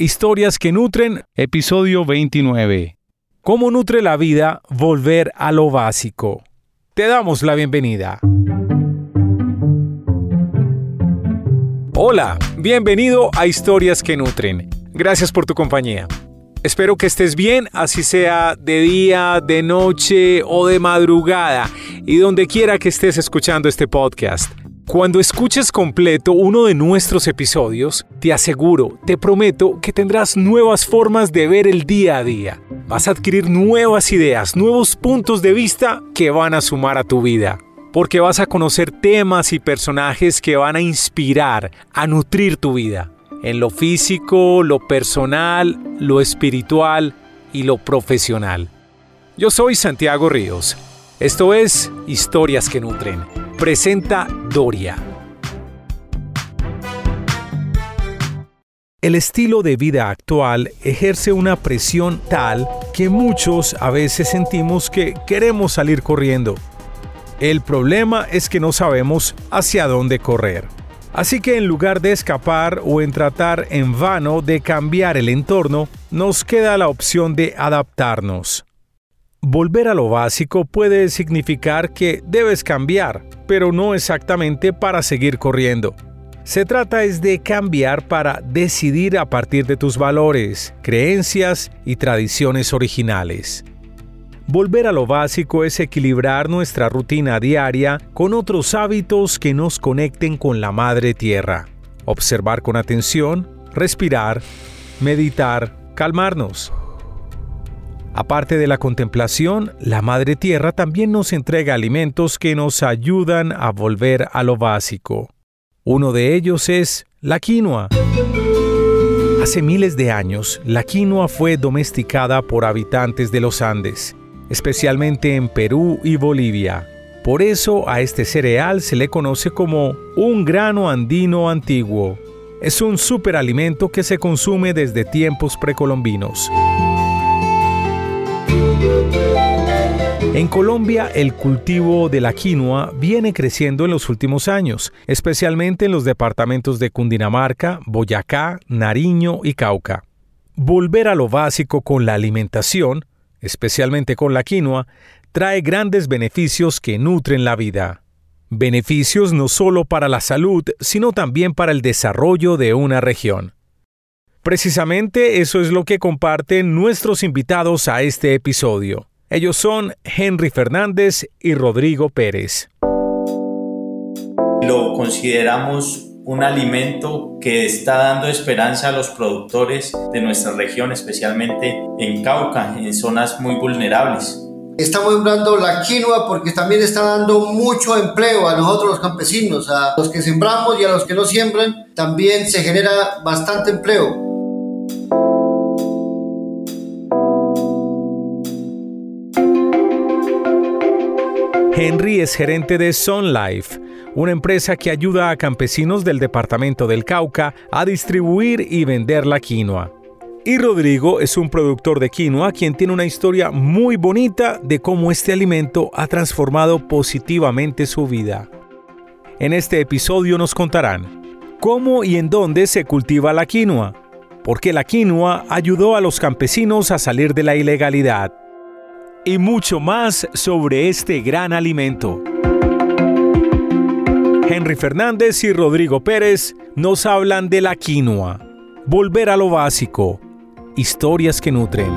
Historias que nutren, episodio 29. ¿Cómo nutre la vida volver a lo básico? Te damos la bienvenida. Hola, bienvenido a Historias que nutren. Gracias por tu compañía. Espero que estés bien, así sea de día, de noche o de madrugada, y donde quiera que estés escuchando este podcast. Cuando escuches completo uno de nuestros episodios, te aseguro, te prometo que tendrás nuevas formas de ver el día a día. Vas a adquirir nuevas ideas, nuevos puntos de vista que van a sumar a tu vida. Porque vas a conocer temas y personajes que van a inspirar, a nutrir tu vida. En lo físico, lo personal, lo espiritual y lo profesional. Yo soy Santiago Ríos. Esto es Historias que Nutren presenta Doria. El estilo de vida actual ejerce una presión tal que muchos a veces sentimos que queremos salir corriendo. El problema es que no sabemos hacia dónde correr. Así que en lugar de escapar o en tratar en vano de cambiar el entorno, nos queda la opción de adaptarnos. Volver a lo básico puede significar que debes cambiar, pero no exactamente para seguir corriendo. Se trata es de cambiar para decidir a partir de tus valores, creencias y tradiciones originales. Volver a lo básico es equilibrar nuestra rutina diaria con otros hábitos que nos conecten con la Madre Tierra. Observar con atención, respirar, meditar, calmarnos. Aparte de la contemplación, la Madre Tierra también nos entrega alimentos que nos ayudan a volver a lo básico. Uno de ellos es la quinoa. Hace miles de años, la quinoa fue domesticada por habitantes de los Andes, especialmente en Perú y Bolivia. Por eso a este cereal se le conoce como un grano andino antiguo. Es un superalimento que se consume desde tiempos precolombinos. En Colombia, el cultivo de la quinoa viene creciendo en los últimos años, especialmente en los departamentos de Cundinamarca, Boyacá, Nariño y Cauca. Volver a lo básico con la alimentación, especialmente con la quinoa, trae grandes beneficios que nutren la vida. Beneficios no solo para la salud, sino también para el desarrollo de una región. Precisamente eso es lo que comparten nuestros invitados a este episodio. Ellos son Henry Fernández y Rodrigo Pérez. Lo consideramos un alimento que está dando esperanza a los productores de nuestra región, especialmente en Cauca, en zonas muy vulnerables. Estamos sembrando la quinoa porque también está dando mucho empleo a nosotros los campesinos, a los que sembramos y a los que no siembran, también se genera bastante empleo. Henry es gerente de Sun Life, una empresa que ayuda a campesinos del departamento del Cauca a distribuir y vender la quinoa. Y Rodrigo es un productor de quinoa quien tiene una historia muy bonita de cómo este alimento ha transformado positivamente su vida. En este episodio nos contarán cómo y en dónde se cultiva la quinoa, por qué la quinoa ayudó a los campesinos a salir de la ilegalidad y mucho más sobre este gran alimento. Henry Fernández y Rodrigo Pérez nos hablan de la quinoa, volver a lo básico, historias que nutren.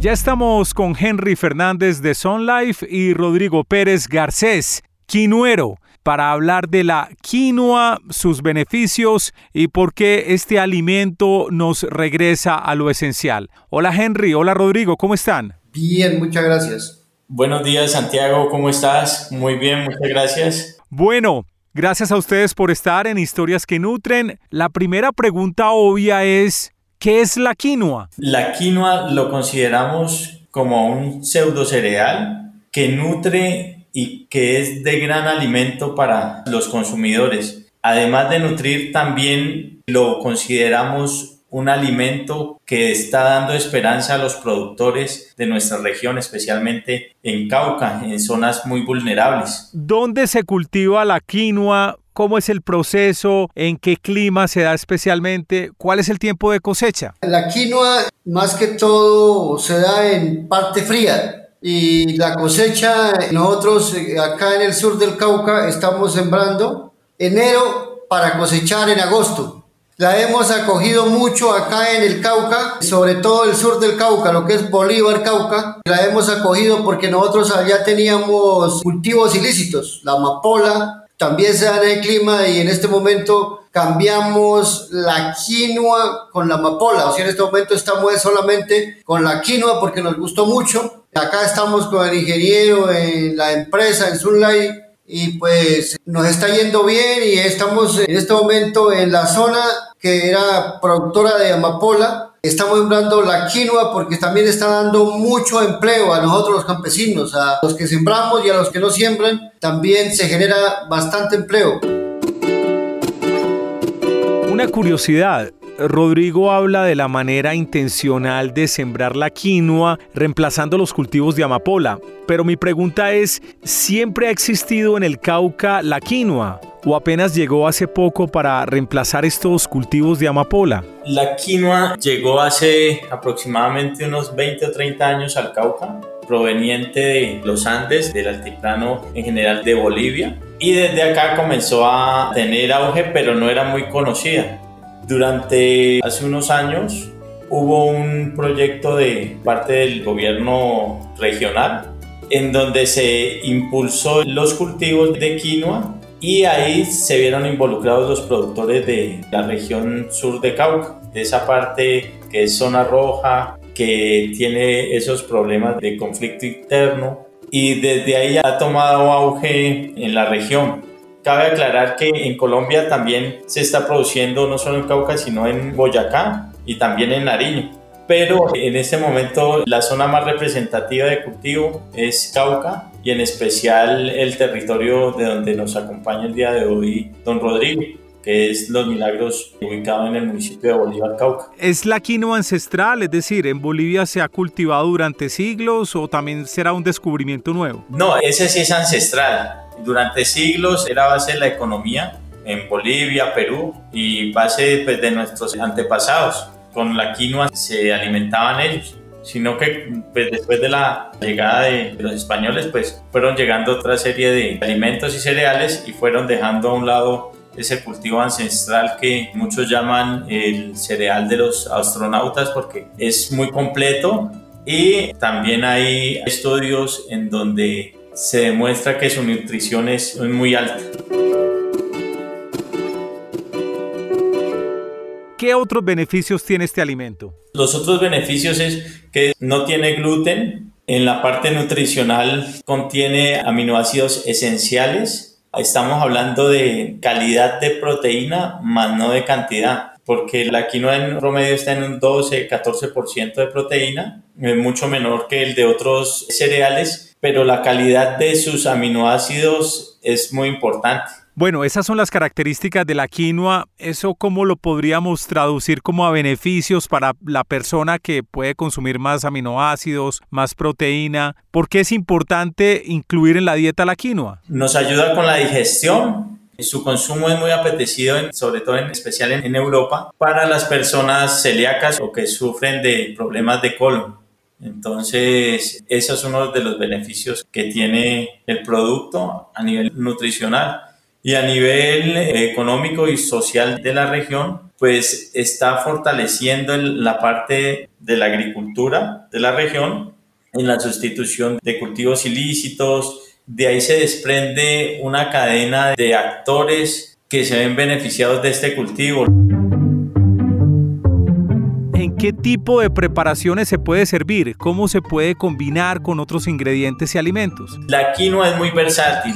Ya estamos con Henry Fernández de Sun Life y Rodrigo Pérez Garcés, quinuero para hablar de la quinoa, sus beneficios y por qué este alimento nos regresa a lo esencial. Hola Henry, hola Rodrigo, ¿cómo están? Bien, muchas gracias. Buenos días Santiago, ¿cómo estás? Muy bien, muchas gracias. Bueno, gracias a ustedes por estar en Historias que Nutren. La primera pregunta obvia es, ¿qué es la quinoa? La quinoa lo consideramos como un pseudo cereal que nutre y que es de gran alimento para los consumidores. Además de nutrir, también lo consideramos un alimento que está dando esperanza a los productores de nuestra región, especialmente en Cauca, en zonas muy vulnerables. ¿Dónde se cultiva la quinoa ¿Cómo es el proceso? ¿En qué clima se da especialmente? ¿Cuál es el tiempo de cosecha? La quinoa más que todo se da en parte fría y la cosecha nosotros eh, acá en el sur del Cauca estamos sembrando enero para cosechar en agosto. La hemos acogido mucho acá en el Cauca, sobre todo el sur del Cauca, lo que es Bolívar, Cauca. La hemos acogido porque nosotros allá teníamos cultivos ilícitos, la amapola, también se da en el clima y en este momento cambiamos la quinoa con la amapola. O sea, en este momento estamos solamente con la quinoa porque nos gustó mucho. Acá estamos con el ingeniero en la empresa, en Sunlight, y pues nos está yendo bien y estamos en este momento en la zona que era productora de amapola. Estamos sembrando la quinoa porque también está dando mucho empleo a nosotros los campesinos, a los que sembramos y a los que no siembran, también se genera bastante empleo. Una curiosidad, Rodrigo habla de la manera intencional de sembrar la quinoa reemplazando los cultivos de amapola, pero mi pregunta es, ¿siempre ha existido en el Cauca la quinoa o apenas llegó hace poco para reemplazar estos cultivos de amapola? La quinoa llegó hace aproximadamente unos 20 o 30 años al Cauca proveniente de los Andes, del altiplano en general de Bolivia. Y desde acá comenzó a tener auge, pero no era muy conocida. Durante hace unos años hubo un proyecto de parte del gobierno regional en donde se impulsó los cultivos de quinoa y ahí se vieron involucrados los productores de la región sur de Cauca, de esa parte que es zona roja, que tiene esos problemas de conflicto interno y desde ahí ha tomado auge en la región. Cabe aclarar que en Colombia también se está produciendo no solo en Cauca, sino en Boyacá y también en Nariño. Pero en este momento la zona más representativa de cultivo es Cauca y en especial el territorio de donde nos acompaña el día de hoy don Rodrigo que es Los Milagros, ubicado en el municipio de Bolívar, Cauca. ¿Es la quinoa ancestral? Es decir, ¿en Bolivia se ha cultivado durante siglos o también será un descubrimiento nuevo? No, ese sí es ancestral durante siglos era base de la economía en Bolivia, Perú y base pues, de nuestros antepasados. Con la quinoa se alimentaban ellos, sino que pues, después de la llegada de los españoles pues fueron llegando otra serie de alimentos y cereales y fueron dejando a un lado ese cultivo ancestral que muchos llaman el cereal de los astronautas porque es muy completo y también hay estudios en donde se demuestra que su nutrición es muy alta. ¿Qué otros beneficios tiene este alimento? Los otros beneficios es que no tiene gluten, en la parte nutricional contiene aminoácidos esenciales. Estamos hablando de calidad de proteína, más no de cantidad, porque la quinoa en promedio está en un 12-14% de proteína, mucho menor que el de otros cereales pero la calidad de sus aminoácidos es muy importante. Bueno, esas son las características de la quinoa. ¿Eso cómo lo podríamos traducir como a beneficios para la persona que puede consumir más aminoácidos, más proteína? ¿Por qué es importante incluir en la dieta la quinoa? Nos ayuda con la digestión. Su consumo es muy apetecido, sobre todo en especial en Europa, para las personas celíacas o que sufren de problemas de colon. Entonces, eso es uno de los beneficios que tiene el producto a nivel nutricional y a nivel económico y social de la región, pues está fortaleciendo la parte de la agricultura de la región en la sustitución de cultivos ilícitos. De ahí se desprende una cadena de actores que se ven beneficiados de este cultivo. ¿Qué tipo de preparaciones se puede servir? ¿Cómo se puede combinar con otros ingredientes y alimentos? La quinoa es muy versátil.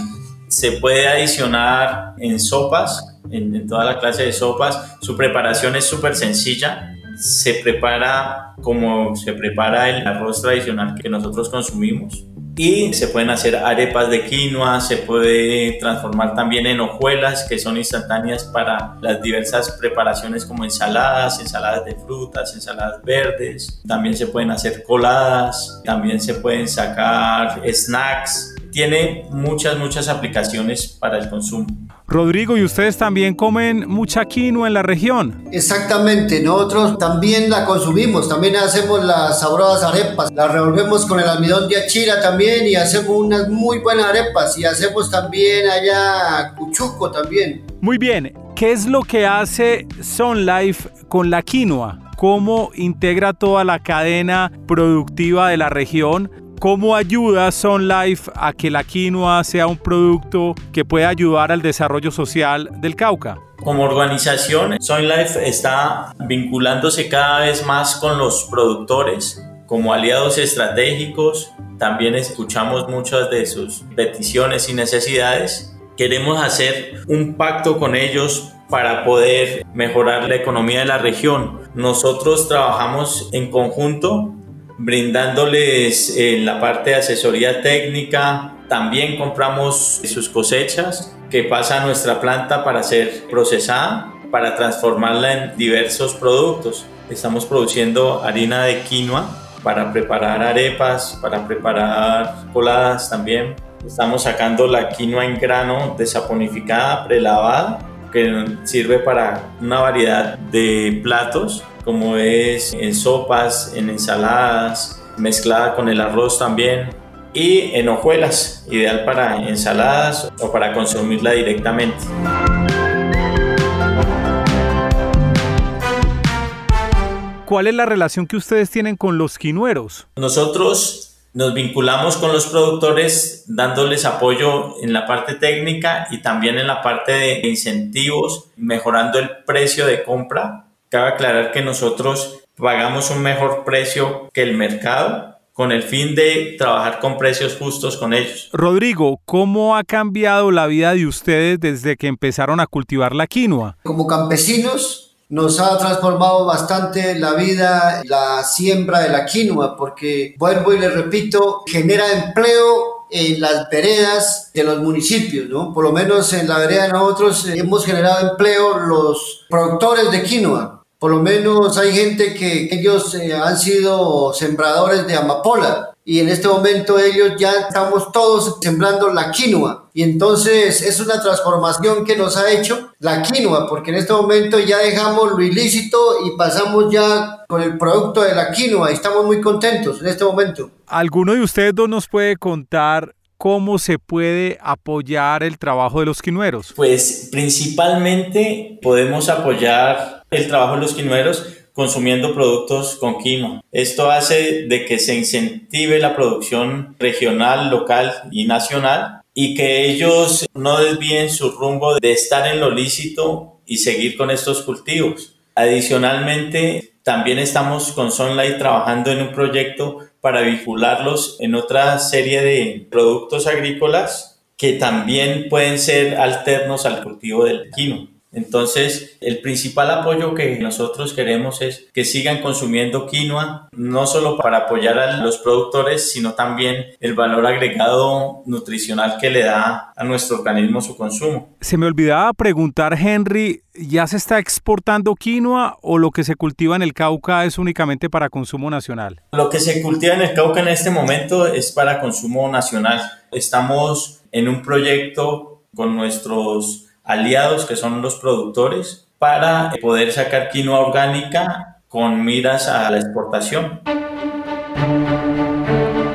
Se puede adicionar en sopas, en, toda la clase de sopas. Su preparación es súper sencilla. Se prepara como se prepara el arroz tradicional que nosotros consumimos y se pueden hacer arepas de quinoa, se puede transformar también en hojuelas que son instantáneas para las diversas preparaciones como ensaladas, ensaladas de frutas, ensaladas verdes, también se pueden hacer coladas, también se pueden sacar snacks tiene muchas, muchas aplicaciones para el consumo. Rodrigo, ¿y ustedes también comen mucha quinoa en la región? Exactamente, nosotros también la consumimos, también hacemos las sabrosas arepas, las revolvemos con el almidón de achira también y hacemos unas muy buenas arepas y hacemos también allá cuchuco también. Muy bien, ¿qué es lo que hace Sun Life con la quinoa? ¿Cómo integra toda la cadena productiva de la región? ¿Cómo ayuda Sun Life a que la quinoa sea un producto que pueda ayudar al desarrollo social del Cauca? Como organización, Sun Life está vinculándose cada vez más con los productores como aliados estratégicos. También escuchamos muchas de sus peticiones y necesidades. Queremos hacer un pacto con ellos para poder mejorar la economía de la región. Nosotros trabajamos en conjunto brindándoles en la parte de asesoría técnica. También compramos sus cosechas que pasa a nuestra planta para ser procesada, para transformarla en diversos productos. Estamos produciendo harina de quinoa para preparar arepas, para preparar coladas también. Estamos sacando la quinoa en grano desaponificada, prelavada, que sirve para una variedad de platos como es en sopas, en ensaladas, mezclada con el arroz también y en hojuelas, ideal para ensaladas o para consumirla directamente. ¿Cuál es la relación que ustedes tienen con los quinueros? Nosotros nos vinculamos con los productores dándoles apoyo en la parte técnica y también en la parte de incentivos, mejorando el precio de compra Cabe aclarar que nosotros pagamos un mejor precio que el mercado con el fin de trabajar con precios justos con ellos. Rodrigo, ¿cómo ha cambiado la vida de ustedes desde que empezaron a cultivar la quinoa? Como campesinos nos ha transformado bastante la vida la siembra de la quinoa porque vuelvo y le repito, genera empleo en las veredas de los municipios, ¿no? Por lo menos en la vereda de nosotros hemos generado empleo los productores de quinoa por lo menos hay gente que ellos eh, han sido sembradores de amapola y en este momento ellos ya estamos todos sembrando la quinoa y entonces es una transformación que nos ha hecho la quinoa porque en este momento ya dejamos lo ilícito y pasamos ya con el producto de la quinoa y estamos muy contentos en este momento. ¿Alguno de ustedes dos nos puede contar ¿cómo se puede apoyar el trabajo de los quinueros? Pues principalmente podemos apoyar el trabajo de los quinueros consumiendo productos con quinoa. Esto hace de que se incentive la producción regional, local y nacional y que ellos no desvíen su rumbo de estar en lo lícito y seguir con estos cultivos. Adicionalmente, también estamos con Sunlight trabajando en un proyecto para vincularlos en otra serie de productos agrícolas que también pueden ser alternos al cultivo del quino. Entonces, el principal apoyo que nosotros queremos es que sigan consumiendo quinoa, no solo para apoyar a los productores, sino también el valor agregado nutricional que le da a nuestro organismo su consumo. Se me olvidaba preguntar, Henry, ¿ya se está exportando quinoa o lo que se cultiva en el Cauca es únicamente para consumo nacional? Lo que se cultiva en el Cauca en este momento es para consumo nacional. Estamos en un proyecto con nuestros aliados que son los productores para poder sacar quinoa orgánica con miras a la exportación.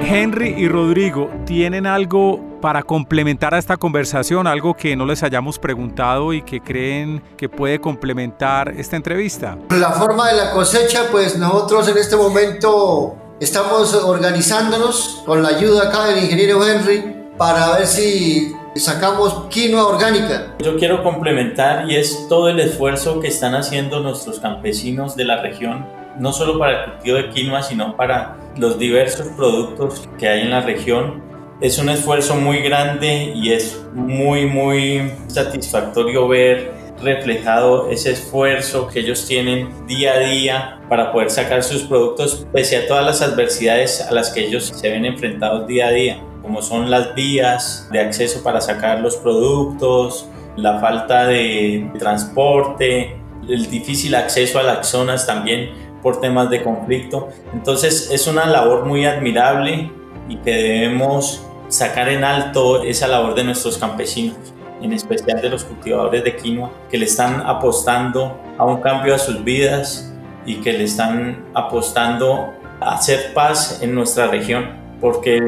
Henry y Rodrigo, ¿tienen algo para complementar a esta conversación, algo que no les hayamos preguntado y que creen que puede complementar esta entrevista? La forma de la cosecha, pues nosotros en este momento estamos organizándonos con la ayuda acá del ingeniero Henry para ver si sacamos quinoa orgánica. Yo quiero complementar y es todo el esfuerzo que están haciendo nuestros campesinos de la región, no solo para el cultivo de quinoa, sino para los diversos productos que hay en la región. Es un esfuerzo muy grande y es muy, muy satisfactorio ver reflejado ese esfuerzo que ellos tienen día a día para poder sacar sus productos pese a todas las adversidades a las que ellos se ven enfrentados día a día como son las vías de acceso para sacar los productos, la falta de transporte, el difícil acceso a las zonas también por temas de conflicto. Entonces es una labor muy admirable y que debemos sacar en alto esa labor de nuestros campesinos, en especial de los cultivadores de quinoa, que le están apostando a un cambio a sus vidas y que le están apostando a hacer paz en nuestra región porque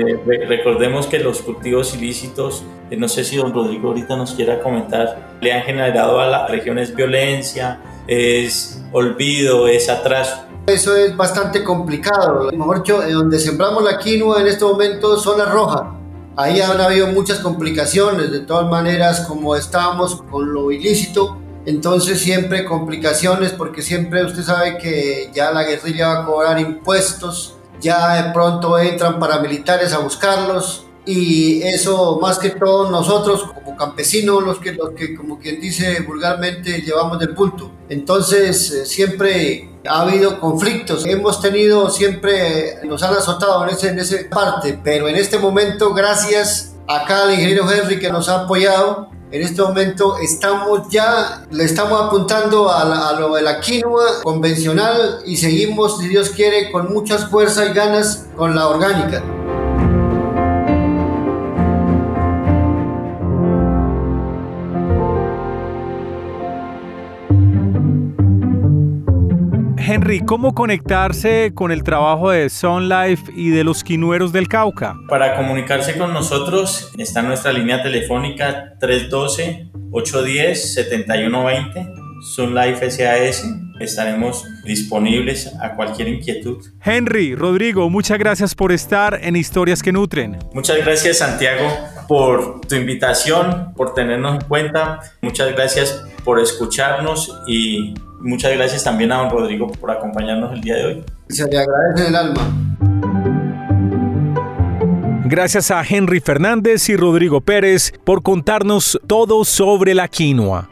recordemos que los cultivos ilícitos, eh, no sé si don Rodrigo ahorita nos quiera comentar, le han generado a las regiones violencia, es olvido, es atraso. Eso es bastante complicado. Mejor dicho, donde sembramos la quinoa en este momento, zona roja. Ahí han habido muchas complicaciones, de todas maneras, como estábamos con lo ilícito, entonces siempre complicaciones porque siempre usted sabe que ya la guerrilla va a cobrar impuestos, ya de pronto entran paramilitares a buscarlos y eso más que todo nosotros como campesinos los que los que como quien dice vulgarmente llevamos del punto entonces eh, siempre ha habido conflictos. Hemos tenido siempre nos han azotado en ese en esa parte pero en este momento gracias acá al ingeniero Henry que nos ha apoyado en este momento estamos ya, le estamos apuntando a, lo de la quinoa convencional y seguimos, si Dios quiere, con muchas fuerzas y ganas con la orgánica. Henry, ¿cómo conectarse con el trabajo de Sun Life y de los quinueros del Cauca? Para comunicarse con nosotros está nuestra línea telefónica 312-810-7120, Sun Life SAS. Estaremos disponibles a cualquier inquietud. Henry, Rodrigo, muchas gracias por estar en Historias que Nutren. Muchas gracias, Santiago, por tu invitación, por tenernos en cuenta. Muchas gracias por escucharnos y Muchas gracias también a don Rodrigo por acompañarnos el día de hoy. Se le agradece el alma. Gracias a Henry Fernández y Rodrigo Pérez por contarnos todo sobre la quinoa.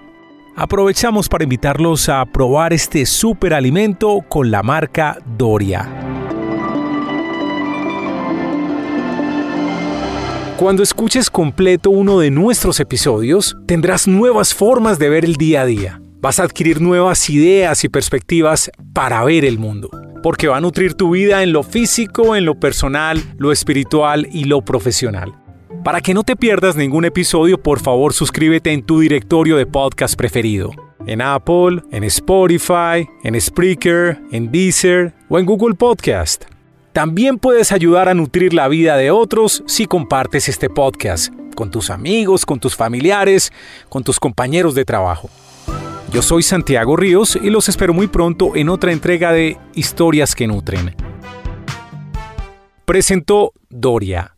Aprovechamos para invitarlos a probar este superalimento con la marca Doria. Cuando escuches completo uno de nuestros episodios, tendrás nuevas formas de ver el día a día vas a adquirir nuevas ideas y perspectivas para ver el mundo, porque va a nutrir tu vida en lo físico, en lo personal, lo espiritual y lo profesional. Para que no te pierdas ningún episodio, por favor suscríbete en tu directorio de podcast preferido. En Apple, en Spotify, en Spreaker, en Deezer o en Google Podcast. También puedes ayudar a nutrir la vida de otros si compartes este podcast con tus amigos, con tus familiares, con tus compañeros de trabajo. Yo soy Santiago Ríos y los espero muy pronto en otra entrega de Historias que Nutren. Presentó Doria